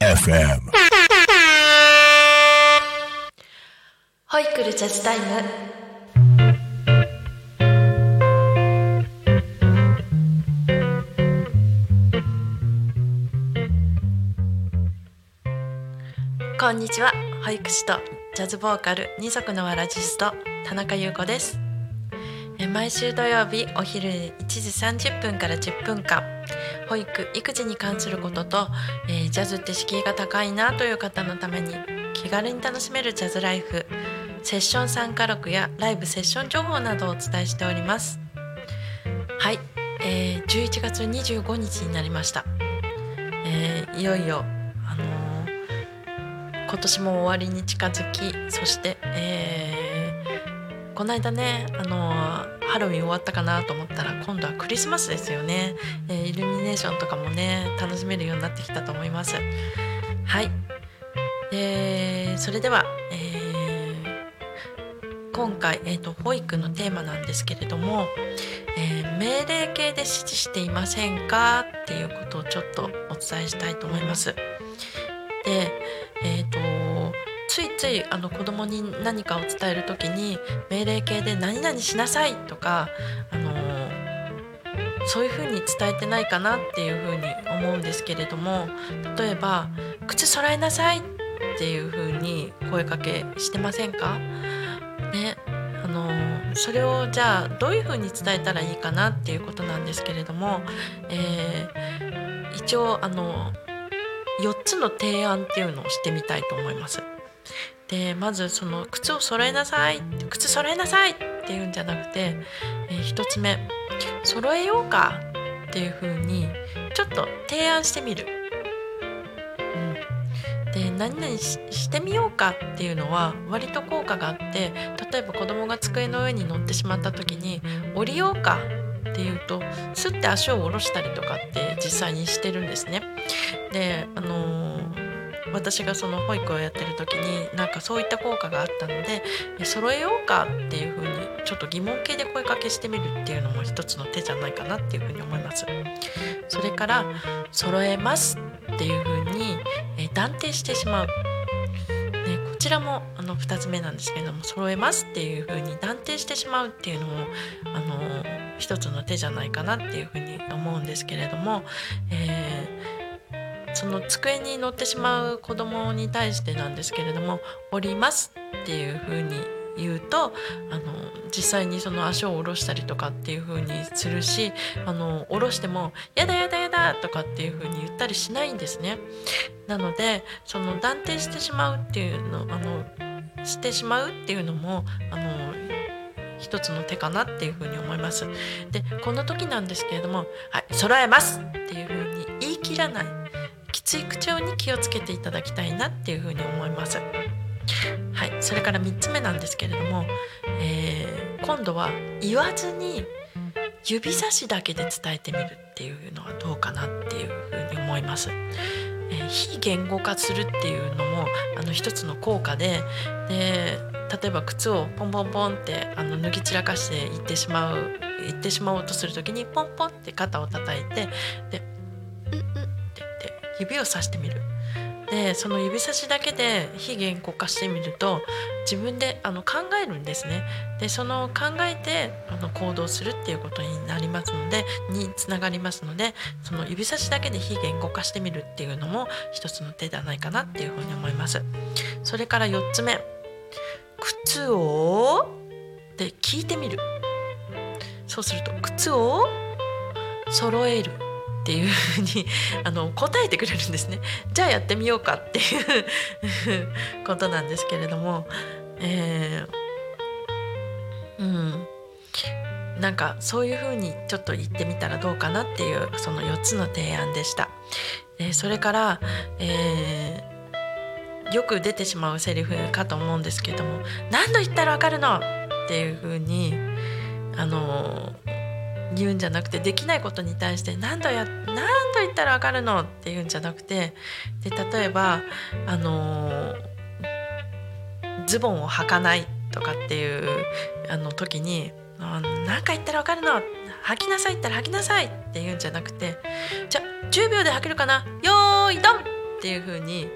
FM. ホイクルジャズタイム。こんにちは。保育士とジャズボーカル二足のわらじスト田中優子です。毎週土曜日お昼1時30分から10分間。保育育児に関することと、えージャズって敷居が高いなという方のために気軽に楽しめるジャズライフ。セッション参加録やライブセッション情報などをお伝えしております。はい、えー11月25日になりました、えーいよいよあのー今年も終わりに近づきそして、えーこの間ね、あのハロウィン終わったかなと思ったら今度はクリスマスですよね、えーイルミネーションとかもね楽しめるようになってきたと思います。はい。でそれでは、えー今回、えー、と保育のテーマなんですけれども、えー命令形で指示していませんかっていうことをちょっとお伝えしたいと思います。で、えー、とついついあの子供に何かを伝える時に命令形で「何々しなさい」とか、あのそういうふうに伝えてないかなっていうふうに思うんですけれども例えば「靴揃えなさい」っていうふうに声かけしてませんか？ねあのそれをじゃあどういうふうに伝えたらいいかなっていうことなんですけれども、えー一応あの4つの提案っていうのをしてみたいと思います。でまずその靴を揃えなさい靴揃えなさいっていうんじゃなくて、えー一つ目揃えようかっていう風にちょっと提案してみる。うん、で何々ししてみようかっていうのは割と効果があって例えば子供が机の上に乗ってしまった時に降りようかっていうとスッて足を下ろしたりとかって実際にしてるんですね。であのー私がその保育をやってる時になんかそういった効果があったのでえ揃えようかっていう風にちょっと疑問形で声かけしてみるっていうのも一つの手じゃないかなっていう風に思います。それから揃えますっていう風にえ断定してしまう。ね、こちらもあの2つ目なんですけれども揃えますっていう風に断定してしまうっていうのもあの一つの手じゃないかなっていう風に思うんですけれども、えーその机に乗ってしまう子供に対してなんですけれども「降ります」っていう風に言うとあの実際にその足を下ろしたりとかっていう風にするしあの下ろしても「やだやだやだ」とかっていう風に言ったりしないんですね。なのでその断定してしまうっていうのあのしてしまうっていうのもあの一つの手かなっていう風に思います。でこの時なんですけれども「はい揃えます」っていう風に言い切らないきつい口調に気をつけていただきたいなっていう風に思います。はい、それから3つ目なんですけれども、えー今度は言わずに指差しだけで伝えてみるっていうのはどうかなっていう風に思います。えー非言語化するっていうのもあの一つの効果でで例えば靴をポンポンポンってあの脱ぎ散らかしていってしまういってしまおうとする時にポンポンって肩を叩いてで「うんうん」指をさしてみる。でその指差しだけで非言語化してみると自分であの考えるんですね。でその考えてあの行動するっていうことになりますのでにつながりますのでその指差しだけで非言語化してみるっていうのも一つの手ではないかなっていうふうに思います。それから4つ目靴をって聞いてみるそうすると靴を揃えるっていうふうに あの答えてくれるんですねじゃあやってみようかっていうことなんですけれどもえーうんなんかそういうふうにちょっと言ってみたらどうかなっていうその4つの提案でした。でそれから、えーよく出てしまうセリフかと思うんですけども「何度言ったらわかるの!」っていうふうにあの言うんじゃなくてできないことに対して何度や何度言ったらわかるのって言うんじゃなくてで例えばあのズボンを履かないとかっていうあの時に「何か言ったら分かるの吐きなさいったら吐きなさい」って言うんじゃなくて「じゃあ10秒で吐けるかな？よーいドン!」っていう風に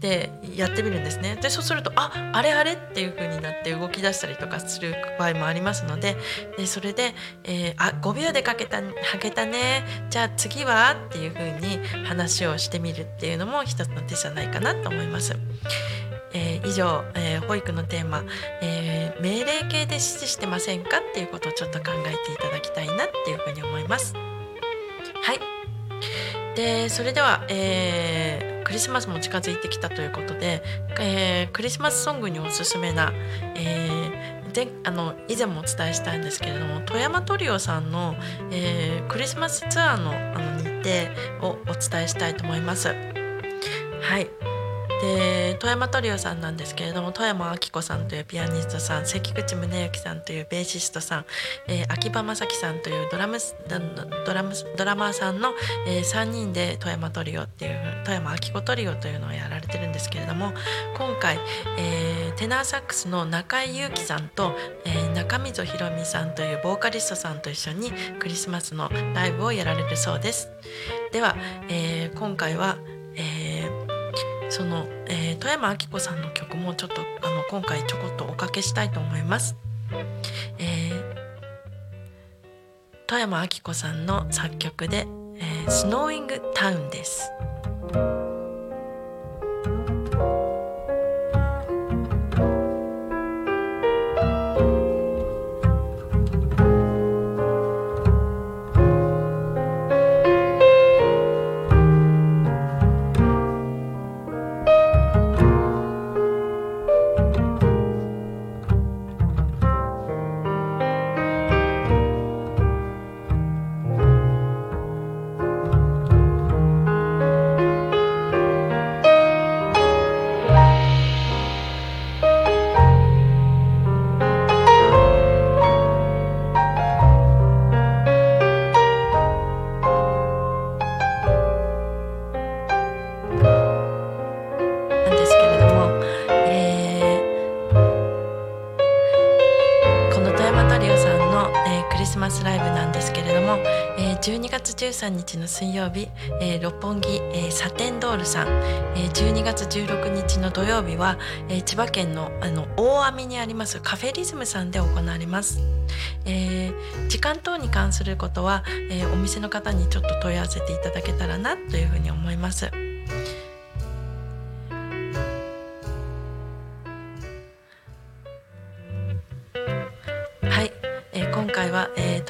でやってみるんですね。でそうするとああれあれっていう風になって動き出したりとかする場合もありますのででそれで、えー、あ5秒でかけたはけたね。じゃあ次は？っていう風に話をしてみるっていうのも一つの手じゃないかなと思います。えー、以上、えー、保育のテーマ、えー、命令形で指示してませんか？っていうことをちょっと考えていただきたいなっていうふうに思います。はい。でそれでは、えークリスマスも近づいてきたということで、えー、クリスマスソングにおすすめな、えー、であの以前もお伝えしたいんですけれども富山トリオさんの、えー、クリスマスツアーのあの日程をお伝えしたいと思います。はいで富山トリオさんなんですけれども富山明子さんというピアニストさん関口宗之さんというベーシストさん、えー、秋葉正樹さんというドラムドラムドラマーさんの、えー、3人で富山トリオっていう富山明子トリオというのをやられてるんですけれども今回、えー、テナーサックスの中井裕樹さんと、えー、中溝ひろみさんというボーカリストさんと一緒にクリスマスのライブをやられるそうです。では、えー、今回は、その、えー、富山明子さんの曲もちょっとあの今回ちょこっとおかけしたいと思います。えー、富山明子さんの作曲で「えー、スノーイングタウン」です。スマスライブなんですけれども、えー、12月13日の水曜日、えー、六本木、えー、サテンドールさん、えー、12月16日の土曜日は、えー、千葉県のあの大網にありますカフェリズムさんで行われます。えー、時間等に関することは、えー、お店の方にちょっと問い合わせていただけたらなというふうに思います。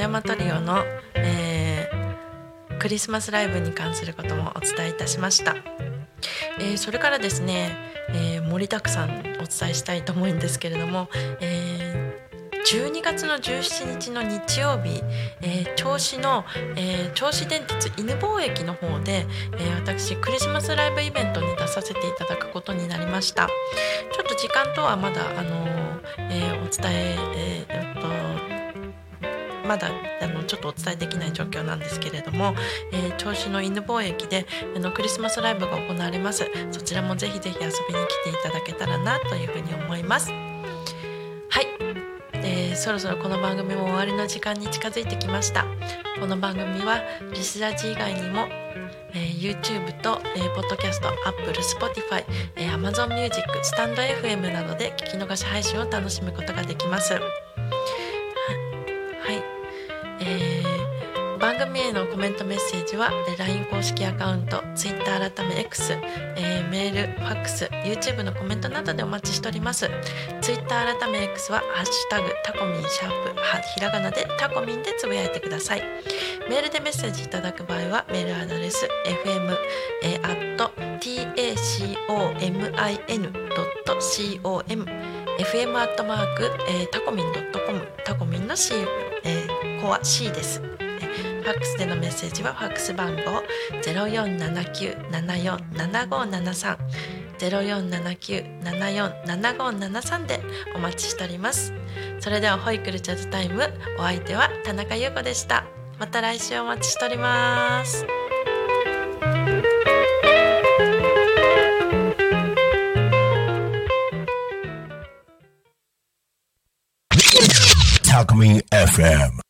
富山トリオの、えークリスマスライブに関することもお伝えいたしました。えー、それからですね、えー、盛りだくさんお伝えしたいと思うんですけれども、えー、12月の17日の日曜日、えー、銚子の、えー、銚子電鉄犬吠駅の方で、えー、私クリスマスライブイベントに出させていただくことになりましたちょっと時間とはまだ、あのえー、お伝え、まだあのちょっとお伝えできない状況なんですけれども、えー、銚子の犬吠駅であのクリスマスライブが行われます。そちらもぜひぜひ遊びに来ていただけたらなというふうに思います。はい、えー、そろそろこの番組も終わりの時間に近づいてきました。この番組はリスラジ以外にもえー、YouTube と、えー、ポッドキャスト Apple、Spotify、えー、Amazon Music、スタンド FM などで聞き逃し配信を楽しむことができます。メッセージは LINE 公式アカウント Twitter 改め X、えー、メールファックス YouTube のコメントなどでお待ちしております。Twitter 改め X は「ハッシュタグタコミンシャープひらがなでタコミン」でつぶやいてください。メールでメッセージいただく場合はメールアドレス fm、えー、tacomin.com fm アットマーク、えー、タコミン .com タコミンの C、えー、コア C です。ファックスでのメッセージはファックス番号0479747573 0479747573でお待ちしておりますそれではホイクルチャズタイムお相手は田中優子でしたまた来週お待ちしております Alchemy FM.